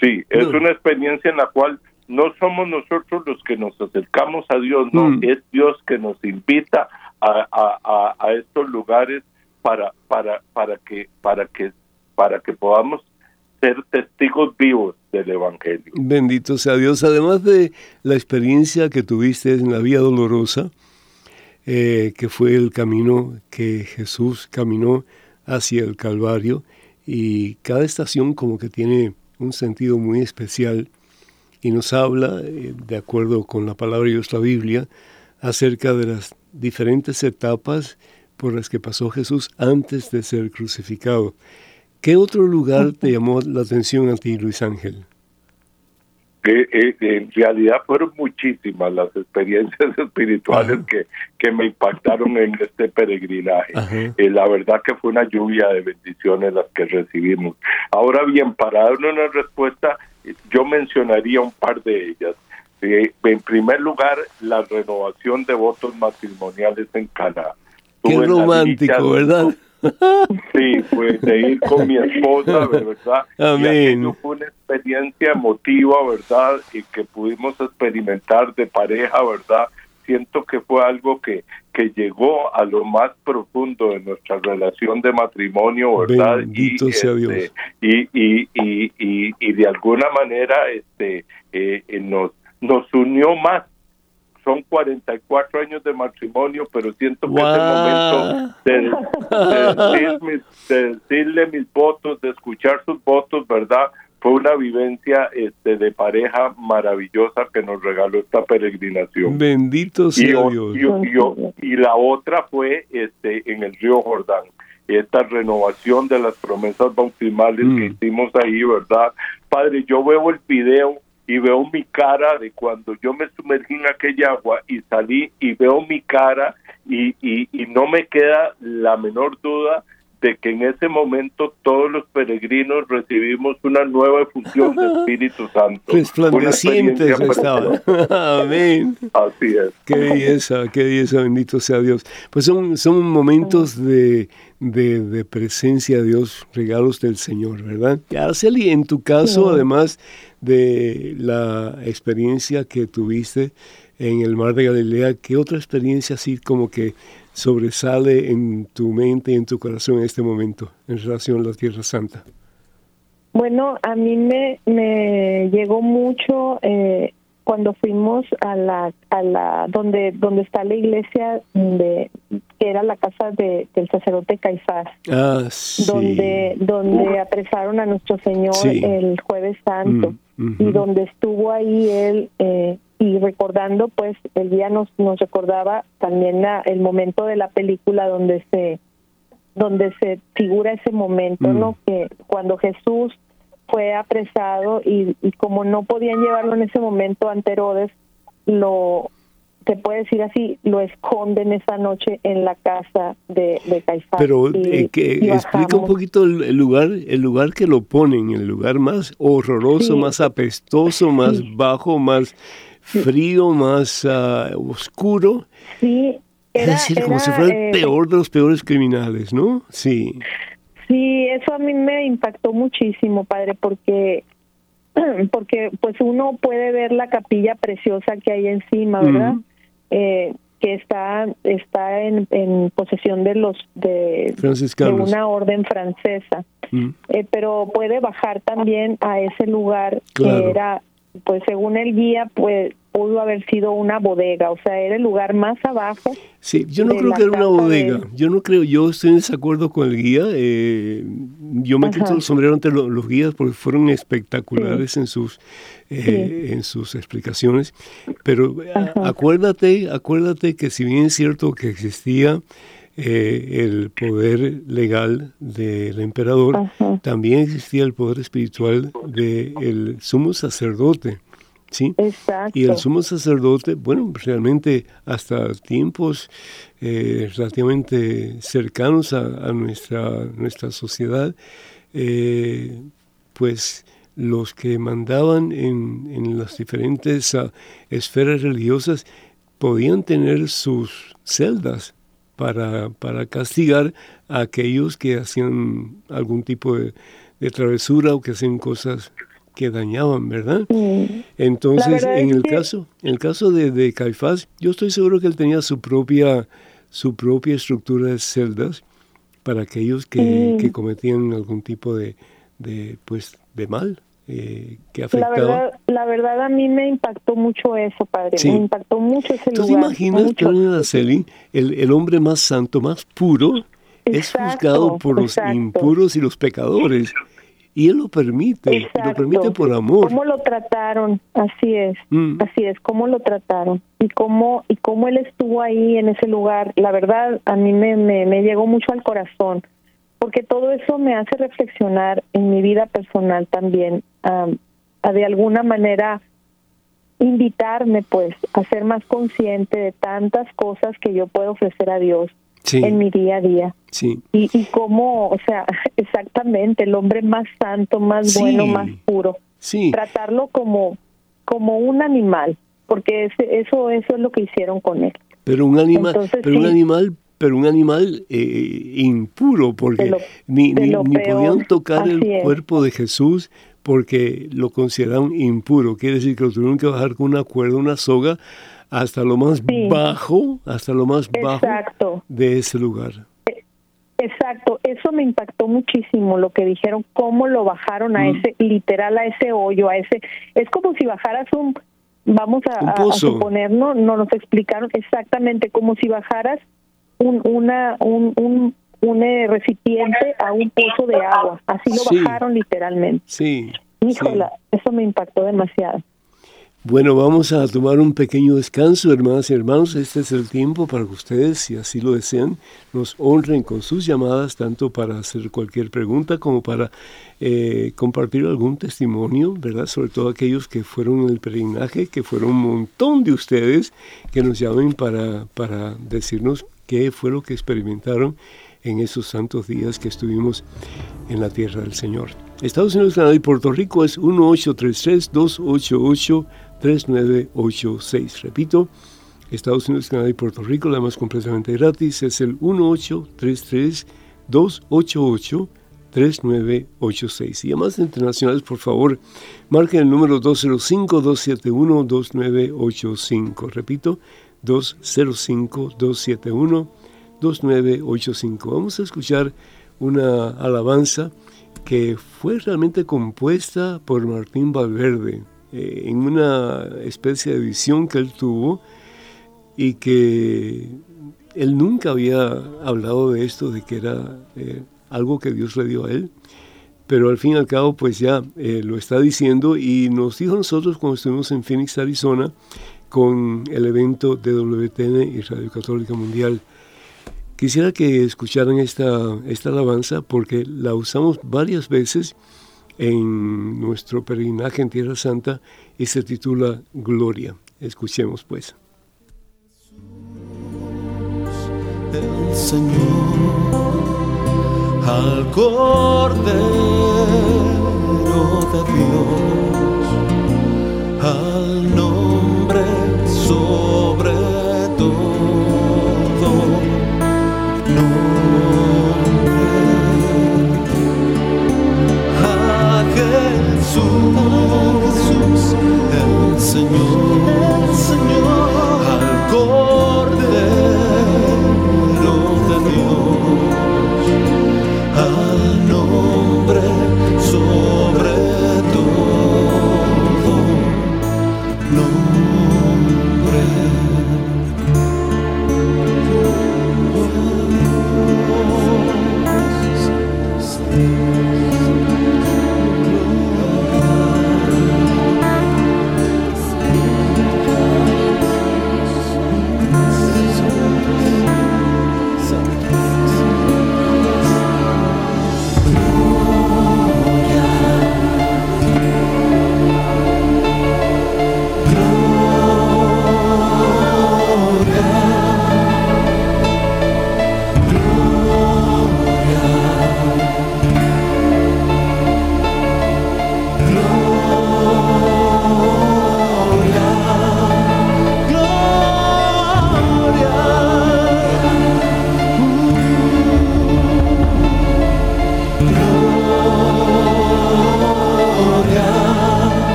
sí, es una experiencia en la cual no somos nosotros los que nos acercamos a Dios, no, mm. es Dios que nos invita a, a, a, estos lugares para, para, para, que, para, que, para que podamos ser testigos vivos del Evangelio. Bendito sea Dios. Además de la experiencia que tuviste en la Vía Dolorosa, eh, que fue el camino que Jesús caminó hacia el Calvario, y cada estación como que tiene un sentido muy especial y nos habla, eh, de acuerdo con la palabra de Dios, la Biblia, acerca de las diferentes etapas por las que pasó Jesús antes de ser crucificado. ¿Qué otro lugar te llamó la atención a ti, Luis Ángel? Eh, en realidad fueron muchísimas las experiencias espirituales que, que me impactaron en este peregrinaje. Eh, la verdad que fue una lluvia de bendiciones las que recibimos. Ahora bien, para dar una respuesta, yo mencionaría un par de ellas. Eh, en primer lugar, la renovación de votos matrimoniales en Canadá. Qué romántico, ¿verdad? Sí, pues de ir con mi esposa, ¿verdad? Amén. fue una experiencia emotiva, ¿verdad? Y que pudimos experimentar de pareja, ¿verdad? Siento que fue algo que, que llegó a lo más profundo de nuestra relación de matrimonio, ¿verdad? Bendito y, sea este, Dios. Y, y, y, y, de alguna manera este, eh, nos, nos unió más son 44 años de matrimonio, pero siento que es el momento de, decirle mis votos, de escuchar sus votos, ¿verdad? Fue una vivencia este, de pareja maravillosa que nos regaló esta peregrinación. Bendito sea Dios. Y, la otra fue este, en el río Jordán esta renovación de las promesas bautismales que mm. hicimos ahí, ¿verdad? Padre, yo veo el video y veo mi cara de cuando yo me sumergí en aquella agua y salí y veo mi cara y, y, y no me queda la menor duda de que en ese momento todos los peregrinos recibimos una nueva efusión de Espíritu Santo. Resplandecientes estaban. Amén. Así es. Qué belleza, qué belleza, bendito sea Dios. Pues son, son momentos de, de, presencia de Dios, regalos del Señor, ¿verdad? Araceli, en tu caso, además de la experiencia que tuviste en el Mar de Galilea, ¿qué otra experiencia así como que sobresale en tu mente y en tu corazón en este momento en relación a la Tierra Santa? Bueno, a mí me, me llegó mucho eh, cuando fuimos a la a la donde donde está la iglesia de que era la casa de, del sacerdote Caifás. Ah, donde donde apresaron a nuestro Señor el jueves santo. Mm, y donde estuvo ahí él eh, y recordando pues el día nos nos recordaba también el momento de la película donde se donde se figura ese momento no mm. que cuando Jesús fue apresado y, y como no podían llevarlo en ese momento ante Herodes lo se puede decir así, lo esconden esa noche en la casa de, de Caifás. Pero eh, que, explica un poquito el, lugar, el lugar que lo ponen, el lugar más horroroso, más apestoso, más bajo, más frío, más uh, oscuro. Sí, es decir, como si fuera el peor de los peores criminales, ¿no? Sí. Sí, eso a mí me impactó muchísimo, padre, porque porque pues uno puede ver la capilla preciosa que hay encima, ¿verdad? eh, que está está en, en posesión de los de, de una orden francesa, eh, pero puede bajar también a ese lugar que era, pues según el guía, pues pudo haber sido una bodega, o sea, era el lugar más abajo. Sí, yo no creo que era una bodega, yo no creo, yo estoy en desacuerdo con el guía, eh, yo me quito el sombrero ante los, guías porque fueron espectaculares en sus eh, en sus explicaciones, pero eh, acuérdate, acuérdate que si bien es cierto que existía el poder legal del emperador, también existía el poder espiritual del sumo sacerdote. ¿sí? Y el sumo sacerdote, bueno, realmente hasta tiempos eh, relativamente cercanos a, nuestra, nuestra sociedad, eh, pues los que mandaban en, en las diferentes ah, esferas religiosas podían tener sus celdas para, para castigar a aquellos que hacían algún tipo de, de travesura o que hacían cosas que dañaban, ¿verdad? Entonces, en el caso, en el caso de, de, Caifás, yo estoy seguro que él tenía su propia, su propia estructura de celdas para aquellos que, que cometían algún tipo de, de pues, de mal. Eh, que afectaba. La verdad, la verdad a mí me impactó mucho eso, padre. Me impactó mucho ese ¿Tú lugar. ¿Tú imaginas que el, el hombre más santo, más puro, es juzgado por los impuros y los pecadores? y él lo permite, lo permite por amor. ¿Cómo lo trataron? Así es, mm. así es, cómo lo trataron y cómo y cómo él estuvo ahí en ese lugar. La verdad, a mí me, me, llegó mucho al corazón, porque todo eso me hace reflexionar en mi vida personal también, a de alguna manera invitarme pues a ser más consciente de tantas cosas que yo puedo ofrecer a Dios en mi día a día. Sí. Y, y cómo, o sea, exactamente, el hombre más santo, más bueno, más puro. Sí. Tratarlo como, como un animal, porque ese, eso, eso es lo que hicieron con él. Pero un animal, pero un animal pero un animal eh, impuro, porque ni, ni, podían tocar el cuerpo de Jesús porque lo consideraban impuro. Quiere decir que lo tuvieron que bajar con una cuerda, una soga, hasta lo más bajo, hasta lo más bajo de ese lugar. Exacto, eso me impactó muchísimo lo que dijeron, cómo lo bajaron a mm. ese, literal a ese hoyo, a ese, es como si bajaras un, vamos a, suponer, no, no nos explicaron exactamente, como si bajaras un, una, un, un, un eh, recipiente a un pozo de agua, así lo bajaron literalmente. Sí. Híjola, eso me impactó demasiado. Bueno, vamos a tomar un pequeño descanso, hermanas y hermanos. Este es el tiempo para que ustedes, si así lo desean, nos honren con sus llamadas, tanto para hacer cualquier pregunta como para eh, compartir algún testimonio, ¿verdad? Sobre todo aquellos que fueron en el peregrinaje, que fueron un montón de ustedes que nos llamen para, para decirnos qué fue lo que experimentaron en esos santos días que estuvimos en la tierra del Señor. Estados Unidos, Canadá y Puerto Rico es 1833 288 3986. Repito, Estados Unidos, Canadá y Puerto Rico, la más completamente gratis, es el 1833-288-3986. Y llamadas internacionales, por favor, marquen el número 205-271-2985. Repito, 205-271-2985. Vamos a escuchar una alabanza que fue realmente compuesta por Martín Valverde. Eh, en una especie de visión que él tuvo y que él nunca había hablado de esto, de que era eh, algo que Dios le dio a él, pero al fin y al cabo pues ya eh, lo está diciendo y nos dijo nosotros cuando estuvimos en Phoenix, Arizona, con el evento de WTN y Radio Católica Mundial. Quisiera que escucharan esta, esta alabanza porque la usamos varias veces en nuestro peregrinaje en Tierra Santa y se titula Gloria. Escuchemos pues. El Señor al Cordero de Dios, al nombre sobre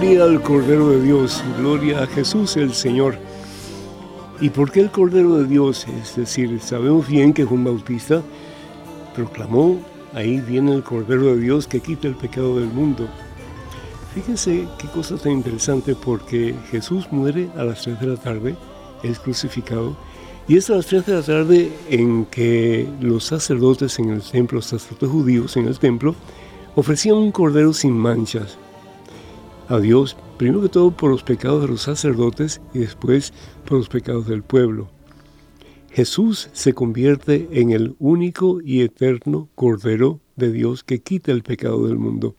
Gloria al Cordero de Dios, gloria a Jesús el Señor. ¿Y por qué el Cordero de Dios? Es decir, sabemos bien que Juan Bautista proclamó, ahí viene el Cordero de Dios que quita el pecado del mundo. Fíjense qué cosa tan interesante porque Jesús muere a las 3 de la tarde, es crucificado, y es a las 3 de la tarde en que los sacerdotes en el templo, los sacerdotes judíos en el templo, ofrecían un cordero sin manchas a Dios, primero que todo por los pecados de los sacerdotes y después por los pecados del pueblo. Jesús se convierte en el único y eterno Cordero de Dios que quita el pecado del mundo.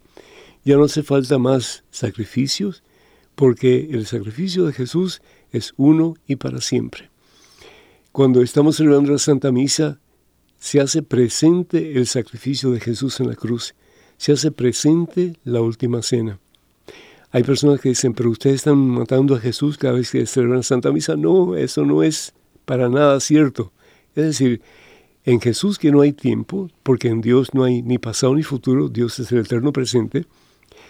Ya no hace falta más sacrificios, porque el sacrificio de Jesús es uno y para siempre. Cuando estamos celebrando la Santa Misa, se hace presente el sacrificio de Jesús en la cruz, se hace presente la última cena. Hay personas que dicen, pero ustedes están matando a Jesús cada vez que celebran Santa Misa. No, eso no es para nada cierto. Es decir, en Jesús que no hay tiempo, porque en Dios no hay ni pasado ni futuro, Dios es el eterno presente,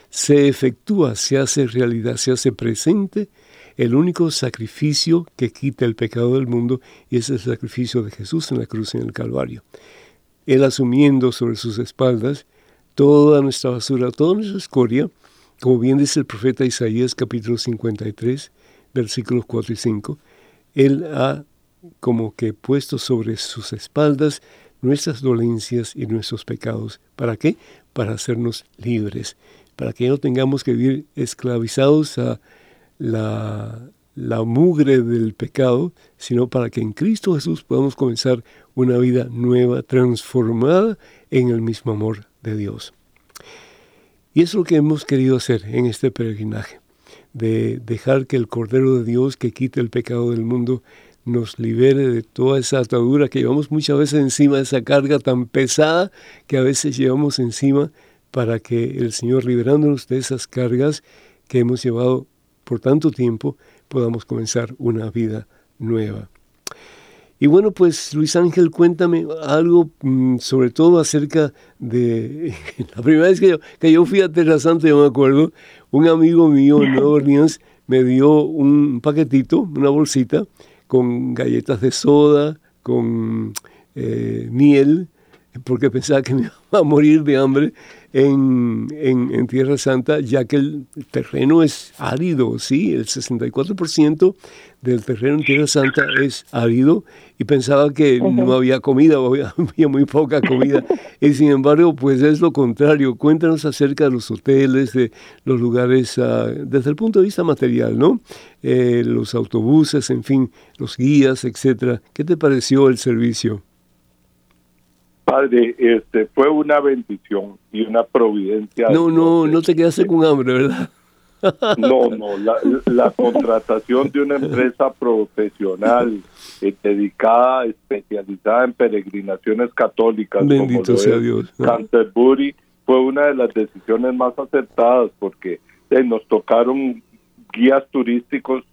se efectúa, se hace realidad, se hace presente el único sacrificio que quita el pecado del mundo y es el sacrificio de Jesús en la cruz en el Calvario. Él asumiendo sobre sus espaldas toda nuestra basura, toda nuestra escoria, como bien dice el profeta Isaías capítulo 53, versículos 4 y 5, Él ha como que puesto sobre sus espaldas nuestras dolencias y nuestros pecados. ¿Para qué? Para hacernos libres, para que no tengamos que vivir esclavizados a la, la mugre del pecado, sino para que en Cristo Jesús podamos comenzar una vida nueva, transformada en el mismo amor de Dios. Y es lo que hemos querido hacer en este peregrinaje, de dejar que el Cordero de Dios que quite el pecado del mundo nos libere de toda esa atadura que llevamos muchas veces encima, esa carga tan pesada que a veces llevamos encima, para que el Señor, liberándonos de esas cargas que hemos llevado por tanto tiempo, podamos comenzar una vida nueva. Y bueno, pues Luis Ángel, cuéntame algo mm, sobre todo acerca de la primera vez que yo, que yo fui a Terra Santa, yo me acuerdo, un amigo mío en Nueva Orleans me dio un paquetito, una bolsita, con galletas de soda, con eh, miel, porque pensaba que me iba a morir de hambre en, en, en, Tierra Santa, ya que el terreno es árido, sí, el 64% del terreno en Tierra Santa es árido y pensaba que uh -huh. no había comida, había, había, muy poca comida. y sin embargo, pues es lo contrario. Cuéntanos acerca de los hoteles, de los lugares, uh, desde el punto de vista material, ¿no? Eh, los autobuses, en fin, los guías, etcétera. ¿Qué te pareció el servicio? Padre, este fue una bendición y una providencia. No, no, no te quedaste con hambre, ¿verdad? No, no, la, la contratación de una empresa profesional eh, dedicada, especializada en peregrinaciones católicas, Bendito como sea es Dios. Canterbury, fue una de las decisiones más acertadas porque eh, nos tocaron guías turísticos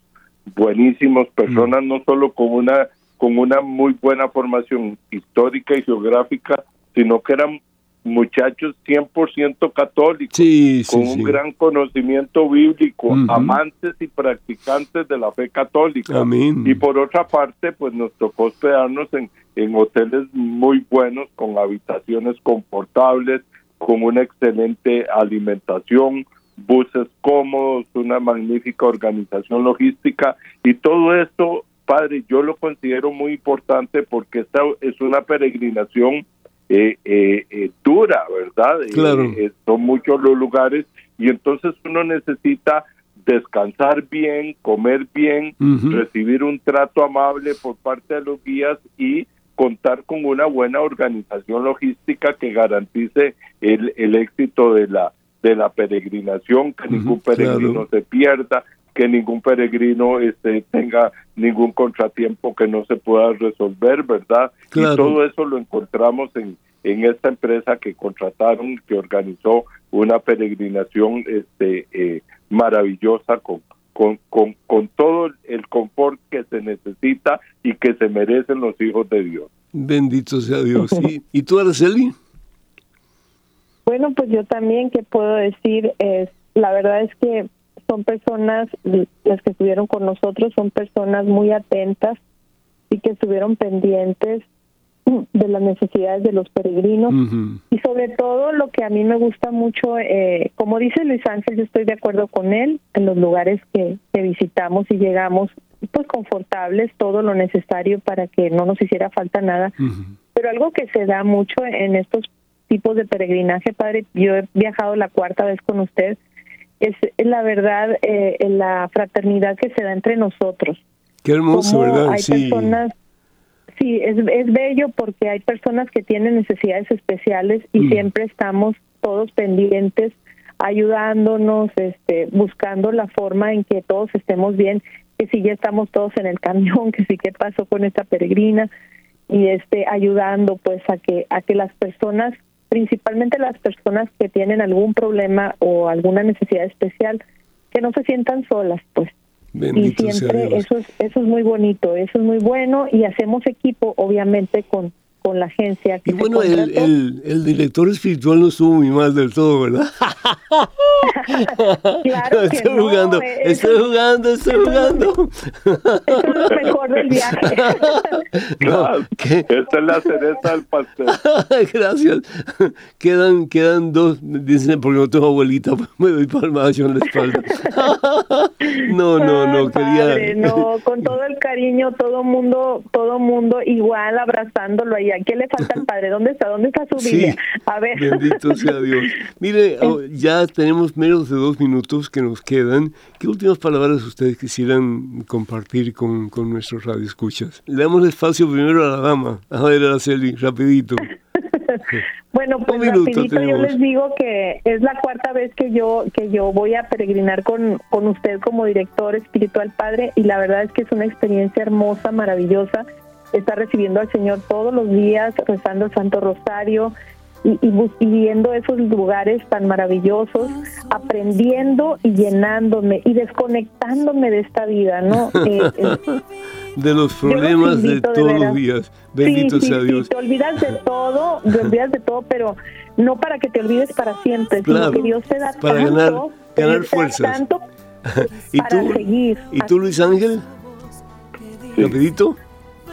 buenísimos, personas Mm. no solo con una con una muy buena formación histórica y geográfica, sino que eran muchachos 100% católicos, Sí, sí, con sí. un gran conocimiento bíblico, amantes y practicantes de la fe católica. Amén. Y por otra parte, pues nos tocó hospedarnos en, en hoteles muy buenos, con habitaciones confortables, con una excelente alimentación, buses cómodos, una magnífica organización logística y todo esto, padre, yo lo considero muy importante porque esta es una peregrinación eh, eh, eh, dura, ¿verdad? Eh, Claro. eh, son muchos los lugares y entonces uno necesita descansar bien, comer bien, recibir un trato amable por parte de los guías y contar con una buena organización logística que garantice el, el éxito de la de la peregrinación, que ningún peregrino claro. se pierda, que ningún peregrino este, tenga ningún contratiempo que no se pueda resolver, ¿verdad? Claro. Y todo eso lo encontramos en, en esta empresa que contrataron, que organizó una peregrinación este, eh, maravillosa con, con, con, con todo el confort que se necesita y que se merecen los hijos de Dios. Bendito sea Dios. ¿Y, ¿y tú, Araceli? Bueno, pues yo también, ¿qué puedo decir? Es, la verdad es que son personas, las que estuvieron con nosotros, son personas muy atentas y que estuvieron pendientes de las necesidades de los peregrinos. Y sobre todo lo que a mí me gusta mucho, eh, como dice Luis Ángel, yo estoy de acuerdo con él, en los lugares que, que visitamos y llegamos, pues confortables, todo lo necesario para que no nos hiciera falta nada. Pero algo que se da mucho en estos tipos de peregrinaje, padre, yo he viajado la cuarta vez con usted, es la verdad, eh, la fraternidad que se da entre nosotros. Qué hermoso, Cómo ¿verdad? Hay Sí. personas, sí, es, es bello porque hay personas que tienen necesidades especiales y Mm. siempre estamos todos pendientes, ayudándonos, este, buscando la forma en que todos estemos bien, que si ya estamos todos en el camión, que si qué pasó con esta peregrina y este ayudando pues a que a que las personas principalmente las personas que tienen algún problema o alguna necesidad especial que no se sientan solas pues. Bendito y siempre eso es eso es muy bonito eso es muy bueno y hacemos equipo obviamente con con la agencia que Y bueno, el, el, el director espiritual no estuvo muy mal del todo, ¿verdad? Claro que estoy no, jugando, eh, estoy eso- jugando, estoy eso jugando. eso es lo mejor del viaje Claro, ¿qué? esta es la cereza del pastel. Gracias. Quedan, quedan dos, dicen, porque no tengo abuelita, me doy palmadas en la espalda. No, no, no, Ay, quería... padre, no, con todo el cariño, todo mundo, todo mundo igual abrazándolo ahí. ¿A qué le falta al padre? ¿Dónde está? ¿Dónde está su Sí, Biblia? A ver. bendito sea Dios. Mire, oh, ya tenemos menos de dos minutos que nos quedan. ¿Qué últimas palabras ustedes quisieran compartir con, con nuestros radioescuchas? Le damos espacio primero a la dama. A ver, Araceli, rapidito. Bueno, pues rapidito yo les digo que es la cuarta vez que yo que yo voy a peregrinar con, con usted como director espiritual padre y la verdad es que es una experiencia hermosa, maravillosa estar recibiendo al Señor todos los días, rezando el Santo Rosario y, y, bus- y viendo esos lugares tan maravillosos, aprendiendo y llenándome y desconectándome de esta vida, ¿no? Eh, eh, De los problemas de todos los días. Bendito sí, sí, sea sí, Dios. te olvidas de todo, te olvidas de todo, pero no para que te olvides para siempre, Claro, sino que Dios te da para tanto, ganar- ganar fuerzas. tanto ¿Y para tú, seguir. ¿Y tú, Luis Ángel? Sí. Rapidito.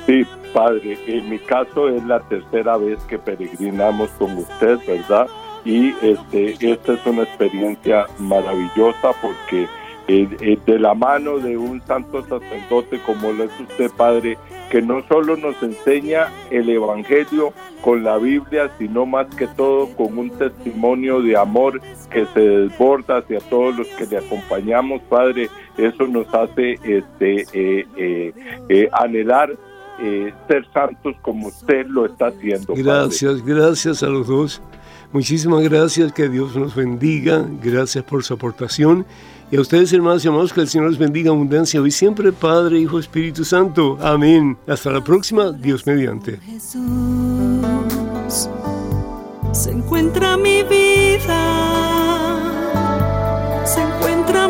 Sí, padre, en mi caso es la tercera vez que peregrinamos con usted, ¿verdad? Y este, esta es una experiencia maravillosa porque eh, eh, de la mano de un santo sacerdote como lo es usted, padre, que no solo nos enseña el Evangelio con la Biblia, sino más que todo con un testimonio de amor que se desborda hacia todos los que le acompañamos, padre, eso nos hace este, eh, eh, eh, anhelar eh, ser santos como usted lo está haciendo. Padre. Gracias, gracias a los dos. Muchísimas gracias, que Dios nos bendiga. Gracias por su aportación. Y a ustedes, hermanos y hermanos, que el Señor les bendiga abundancia hoy siempre, Padre, Hijo, Espíritu Santo. Amén. Hasta la próxima, Dios mediante. Jesús se encuentra mi vida, se encuentra